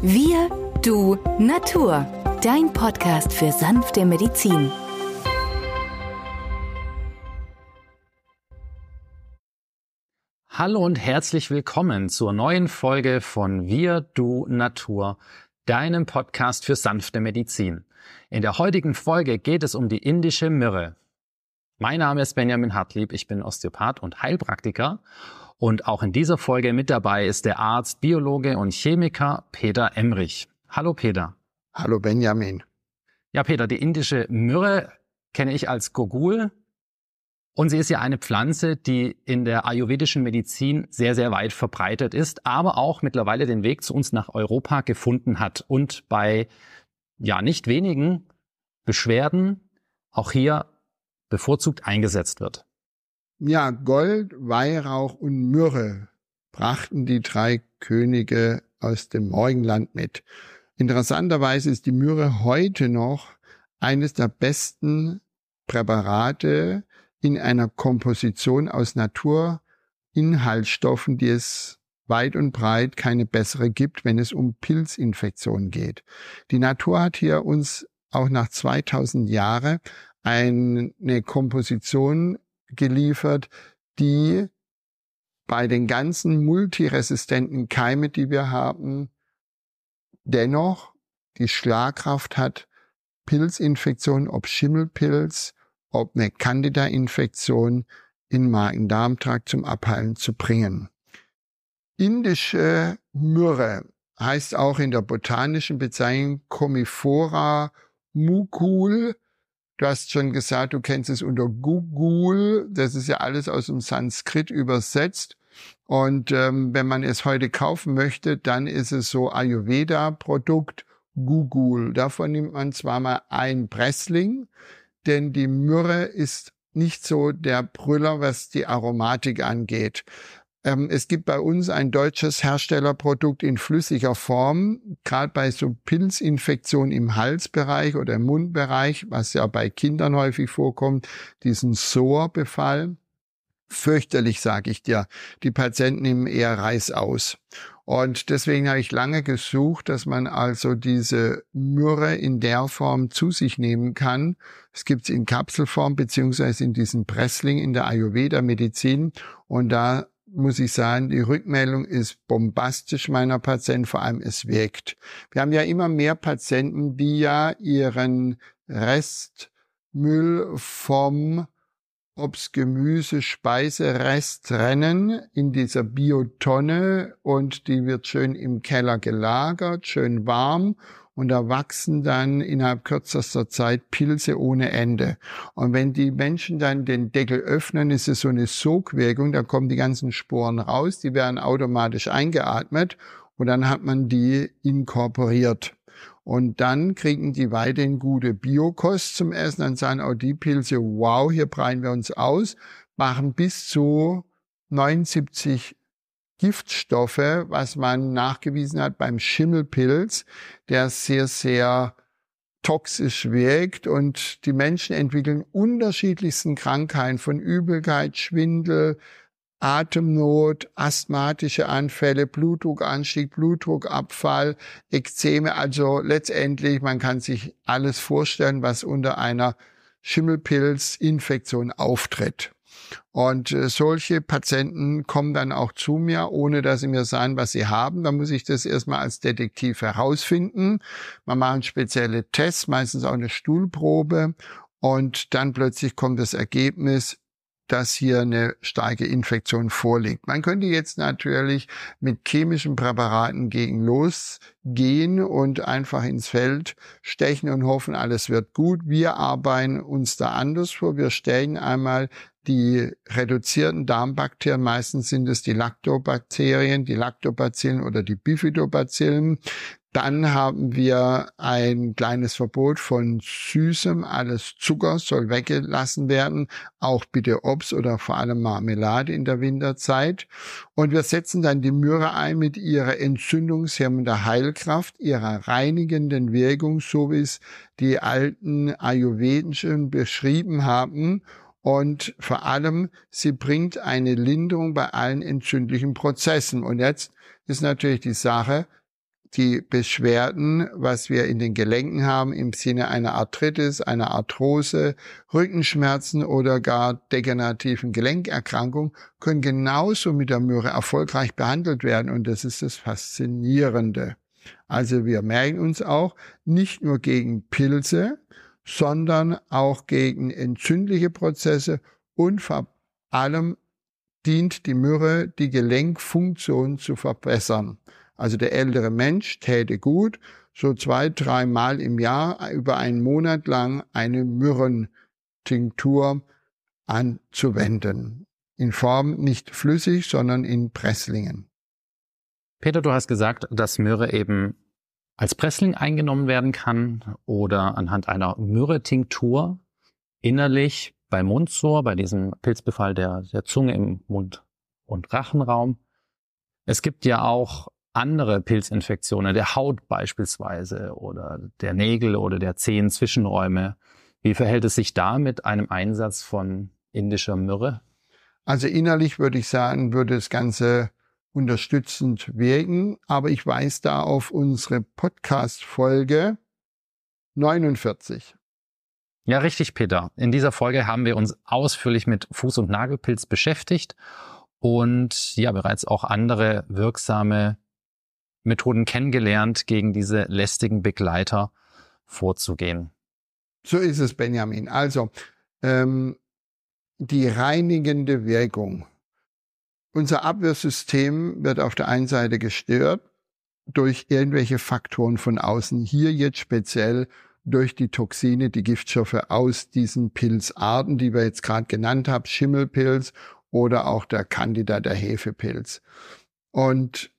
Wir, du, Natur. Dein Podcast für sanfte Medizin. Hallo und herzlich willkommen zur neuen Folge von Wir, du, Natur, deinem Podcast für sanfte Medizin. In der heutigen Folge geht es um die indische Myrrhe. Mein Name ist Benjamin Hartlieb, ich bin Osteopath und Heilpraktiker und auch in dieser Folge mit dabei ist der Arzt, Biologe und Chemiker Peter Emrich. Hallo Peter. Hallo Benjamin. Ja, Peter, die indische Myrrhe kenne ich als Gogul. Und sie ist ja eine Pflanze, die in der ayurvedischen Medizin sehr, sehr weit verbreitet ist, aber auch mittlerweile den Weg zu uns nach Europa gefunden hat und bei ja nicht wenigen Beschwerden auch hier bevorzugt eingesetzt wird. Ja, Gold, Weihrauch und Myrrhe brachten die drei Könige aus dem Morgenland mit. Interessanterweise ist die Myrrhe heute noch eines der besten Präparate in einer Komposition aus Naturinhaltsstoffen, die es weit und breit keine bessere gibt, wenn es um Pilzinfektionen geht. Die Natur hat hier uns auch nach 2000 Jahren eine Komposition geliefert, die bei den ganzen multiresistenten Keime, die wir haben, dennoch die Schlagkraft hat, Pilzinfektionen, ob Schimmelpilz, ob eine Candida-Infektion in Magen-Darm-Trakt zum Abheilen zu bringen. Indische Myrrhe heißt auch in der botanischen Bezeichnung Comifora mucul Du hast schon gesagt, du kennst es unter Google. Das ist ja alles aus dem Sanskrit übersetzt. Und ähm, wenn man es heute kaufen möchte, dann ist es so Ayurveda-Produkt Google. Davon nimmt man zwar mal ein Pressling, denn die Myrrhe ist nicht so der Brüller, was die Aromatik angeht. Ähm, es gibt bei uns ein deutsches Herstellerprodukt in flüssiger Form, gerade bei so Pilzinfektionen im Halsbereich oder im Mundbereich, was ja bei Kindern häufig vorkommt, diesen SOR-Befall. Fürchterlich, sage ich dir. Die Patienten nehmen eher Reis aus. Und deswegen habe ich lange gesucht, dass man also diese Myrrhe in der Form zu sich nehmen kann. Es gibt es in Kapselform beziehungsweise in diesem Pressling in der Ayurveda-Medizin. Und da muss ich sagen, die Rückmeldung ist bombastisch meiner Patienten, vor allem es wirkt. Wir haben ja immer mehr Patienten, die ja ihren Restmüll vom Obst, Gemüse, Speiserest trennen in dieser Biotonne und die wird schön im Keller gelagert, schön warm und da wachsen dann innerhalb kürzester Zeit Pilze ohne Ende. Und wenn die Menschen dann den Deckel öffnen, ist es so eine Sogwirkung, da kommen die ganzen Sporen raus, die werden automatisch eingeatmet und dann hat man die inkorporiert. Und dann kriegen die weiterhin gute Biokost zum Essen, dann sagen auch die Pilze, wow, hier breien wir uns aus, machen bis zu 79 Giftstoffe, was man nachgewiesen hat beim Schimmelpilz, der sehr, sehr toxisch wirkt. Und die Menschen entwickeln unterschiedlichsten Krankheiten von Übelkeit, Schwindel, Atemnot, asthmatische Anfälle, Blutdruckanstieg, Blutdruckabfall, Ekzeme. Also letztendlich, man kann sich alles vorstellen, was unter einer Schimmelpilzinfektion auftritt. Und äh, solche Patienten kommen dann auch zu mir, ohne dass sie mir sagen, was sie haben. Da muss ich das erstmal als Detektiv herausfinden. Man macht spezielle Tests, meistens auch eine Stuhlprobe. Und dann plötzlich kommt das Ergebnis, dass hier eine starke Infektion vorliegt. Man könnte jetzt natürlich mit chemischen Präparaten gegen losgehen und einfach ins Feld stechen und hoffen, alles wird gut. Wir arbeiten uns da anders vor. Wir stellen einmal die reduzierten Darmbakterien, meistens sind es die Lactobakterien, die Lactobacillen oder die Bifidobacillen. Dann haben wir ein kleines Verbot von Süßem, alles Zucker soll weggelassen werden, auch bitte Obst oder vor allem Marmelade in der Winterzeit. Und wir setzen dann die Myrrhe ein mit ihrer entzündungshemmenden Heilkraft, ihrer reinigenden Wirkung, so wie es die alten Ayurvedischen beschrieben haben und vor allem, sie bringt eine Linderung bei allen entzündlichen Prozessen. Und jetzt ist natürlich die Sache, die Beschwerden, was wir in den Gelenken haben, im Sinne einer Arthritis, einer Arthrose, Rückenschmerzen oder gar degenerativen Gelenkerkrankung, können genauso mit der Myrrhe erfolgreich behandelt werden. Und das ist das Faszinierende. Also wir merken uns auch nicht nur gegen Pilze, sondern auch gegen entzündliche Prozesse und vor allem dient die Myrrhe, die Gelenkfunktion zu verbessern. Also der ältere Mensch täte gut, so zwei, dreimal im Jahr über einen Monat lang eine Myrrentinktur anzuwenden. In Form nicht flüssig, sondern in Presslingen. Peter, du hast gesagt, dass Myrrhe eben als Pressling eingenommen werden kann oder anhand einer Myrrhe-Tinktur innerlich bei Mundsor, bei diesem Pilzbefall der, der Zunge im Mund- und Rachenraum. Es gibt ja auch andere Pilzinfektionen, der Haut beispielsweise oder der Nägel oder der Zehenzwischenräume. Wie verhält es sich da mit einem Einsatz von indischer Myrrhe? Also innerlich würde ich sagen, würde das Ganze unterstützend wirken, aber ich weise da auf unsere Podcast-Folge 49. Ja, richtig, Peter. In dieser Folge haben wir uns ausführlich mit Fuß- und Nagelpilz beschäftigt und ja, bereits auch andere wirksame Methoden kennengelernt, gegen diese lästigen Begleiter vorzugehen. So ist es, Benjamin. Also, ähm, die reinigende Wirkung. Unser Abwehrsystem wird auf der einen Seite gestört durch irgendwelche Faktoren von außen. Hier jetzt speziell durch die Toxine, die Giftstoffe aus diesen Pilzarten, die wir jetzt gerade genannt haben, Schimmelpilz oder auch der Candida, der Hefepilz. Und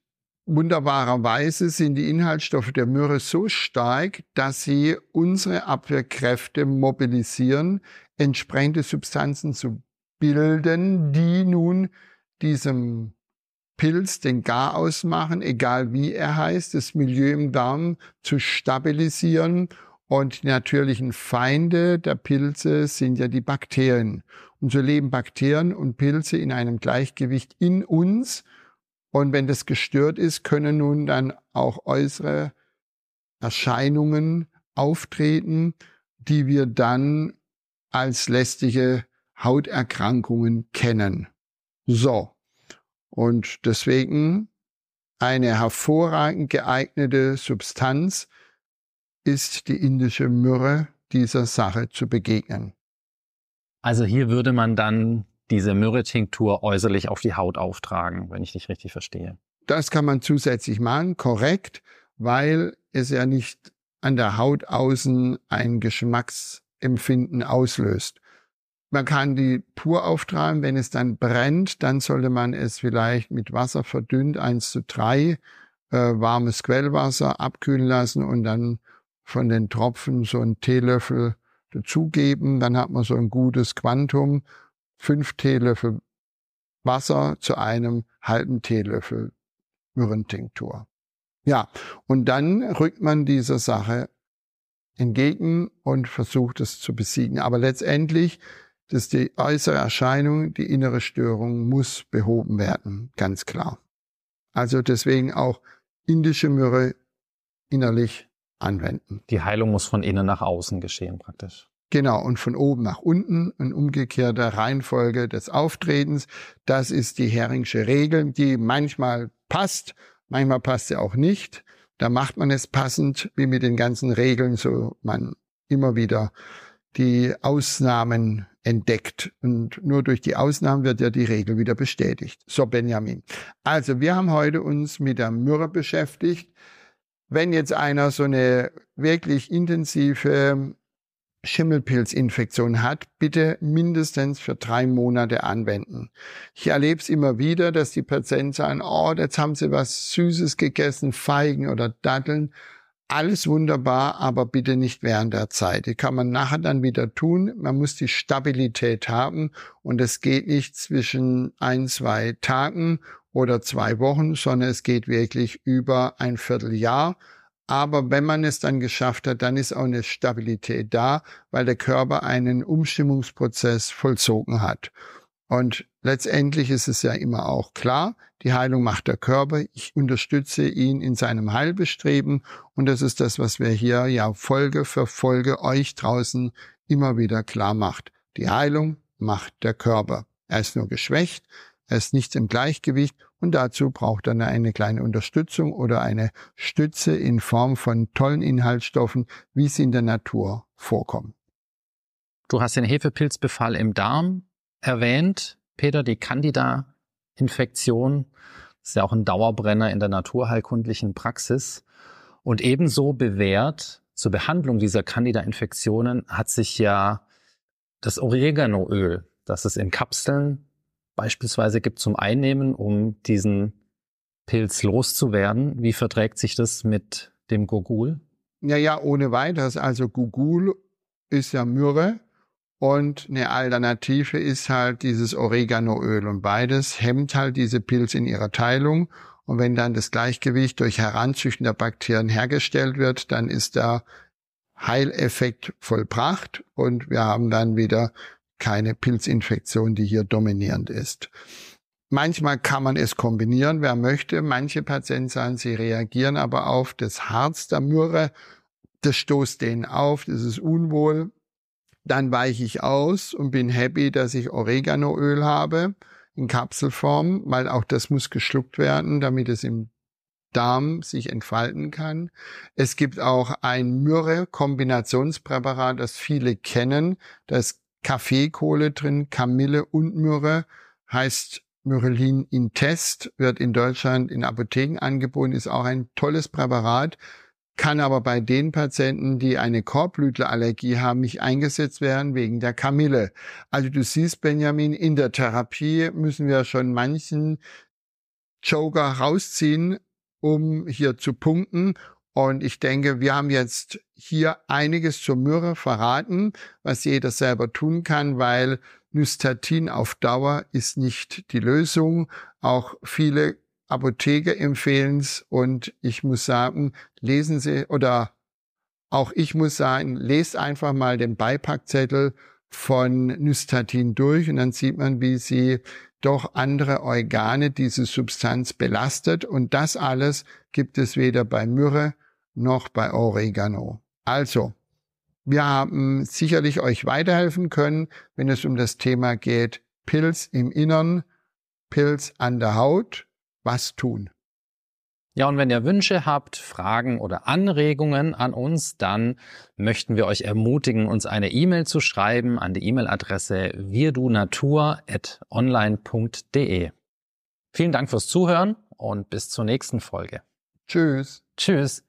wunderbarerweise sind die Inhaltsstoffe der Myrrhe so stark, dass sie unsere Abwehrkräfte mobilisieren, entsprechende Substanzen zu bilden, die nun diesem Pilz den Gar ausmachen, egal wie er heißt, das Milieu im Darm zu stabilisieren und die natürlichen Feinde der Pilze sind ja die Bakterien. Und so leben Bakterien und Pilze in einem Gleichgewicht in uns. Und wenn das gestört ist, können nun dann auch äußere Erscheinungen auftreten, die wir dann als lästige Hauterkrankungen kennen. So. Und deswegen eine hervorragend geeignete Substanz, ist die indische Myrrhe dieser Sache zu begegnen. Also hier würde man dann diese Myrrhe-Tinktur äußerlich auf die Haut auftragen, wenn ich dich richtig verstehe. Das kann man zusätzlich machen, korrekt, weil es ja nicht an der Haut außen ein Geschmacksempfinden auslöst. Man kann die pur auftragen, wenn es dann brennt, dann sollte man es vielleicht mit Wasser verdünnt, eins zu drei, äh, warmes Quellwasser abkühlen lassen und dann von den Tropfen so einen Teelöffel dazugeben. Dann hat man so ein gutes Quantum. Fünf Teelöffel Wasser zu einem halben Teelöffel Myrrhentinktur. Ja, und dann rückt man dieser Sache entgegen und versucht es zu besiegen. Aber letztendlich, dass die äußere Erscheinung, die innere Störung muss behoben werden, ganz klar. Also deswegen auch indische Myrrhe innerlich anwenden. Die Heilung muss von innen nach außen geschehen praktisch. Genau, und von oben nach unten in umgekehrter Reihenfolge des Auftretens. Das ist die Heringsche Regel, die manchmal passt, manchmal passt sie auch nicht. Da macht man es passend, wie mit den ganzen Regeln, so man immer wieder die Ausnahmen entdeckt. Und nur durch die Ausnahmen wird ja die Regel wieder bestätigt. So, Benjamin. Also, wir haben heute uns mit der Myrrhe beschäftigt wenn jetzt einer so eine wirklich intensive Schimmelpilzinfektion hat, bitte mindestens für drei Monate anwenden. Ich erlebe es immer wieder, dass die Patienten sagen, oh, jetzt haben sie was Süßes gegessen, Feigen oder Datteln. Alles wunderbar, aber bitte nicht während der Zeit. Die kann man nachher dann wieder tun. Man muss die Stabilität haben und es geht nicht zwischen ein, zwei Tagen oder zwei Wochen, sondern es geht wirklich über ein Vierteljahr. Aber wenn man es dann geschafft hat, dann ist auch eine Stabilität da, weil der Körper einen Umstimmungsprozess vollzogen hat. Und letztendlich ist es ja immer auch klar, die Heilung macht der Körper. Ich unterstütze ihn in seinem Heilbestreben. Und das ist das, was wir hier ja Folge für Folge euch draußen immer wieder klar macht. Die Heilung macht der Körper. Er ist nur geschwächt, er ist nicht im Gleichgewicht und dazu braucht er eine kleine Unterstützung oder eine Stütze in Form von tollen Inhaltsstoffen, wie sie in der Natur vorkommen. Du hast den Hefepilzbefall im Darm erwähnt, Peter, die Candida-Infektion ist ja auch ein Dauerbrenner in der naturheilkundlichen Praxis. Und ebenso bewährt zur Behandlung dieser Candida-Infektionen hat sich ja das Oreganoöl, das es in Kapseln beispielsweise gibt zum Einnehmen, um diesen Pilz loszuwerden. Wie verträgt sich das mit dem Gogul? Ja, ja, ohne weiteres. Also Gogul ist ja Myrrhe und eine Alternative ist halt dieses Oreganoöl und beides hemmt halt diese Pilze in ihrer Teilung. Und wenn dann das Gleichgewicht durch Heranzüchten der Bakterien hergestellt wird, dann ist der Heileffekt vollbracht und wir haben dann wieder keine Pilzinfektion, die hier dominierend ist. Manchmal kann man es kombinieren, wer möchte. Manche Patienten sagen, sie reagieren aber auf das Harz der Myrrhe. Das stoßt denen auf, das ist unwohl. Dann weiche ich aus und bin happy, dass ich Oreganoöl habe in Kapselform, weil auch das muss geschluckt werden, damit es im Darm sich entfalten kann. Es gibt auch ein Myrrhe-Kombinationspräparat, das viele kennen. Da ist Kaffeekohle drin, Kamille und Myrrhe, heißt Myrelin in Test, wird in Deutschland in Apotheken angeboten, ist auch ein tolles Präparat, kann aber bei den Patienten, die eine Korbblütlerallergie haben, nicht eingesetzt werden wegen der Kamille. Also du siehst, Benjamin, in der Therapie müssen wir schon manchen Joker rausziehen, um hier zu punkten. Und ich denke, wir haben jetzt hier einiges zur Myrrhe verraten, was jeder selber tun kann, weil Nystatin auf Dauer ist nicht die Lösung. Auch viele Apotheker empfehlen es und ich muss sagen, lesen Sie oder auch ich muss sagen, lest einfach mal den Beipackzettel von Nystatin durch und dann sieht man, wie sie doch andere Organe diese Substanz belastet. Und das alles gibt es weder bei Myrrhe noch bei Oregano. Also, wir haben sicherlich euch weiterhelfen können, wenn es um das Thema geht, Pilz im Innern, Pilz an der Haut, was tun. Ja, und wenn ihr Wünsche habt, Fragen oder Anregungen an uns, dann möchten wir euch ermutigen, uns eine E-Mail zu schreiben an die E-Mail-Adresse wirdunatur.online.de. Vielen Dank fürs Zuhören und bis zur nächsten Folge. Tschüss. Tschüss.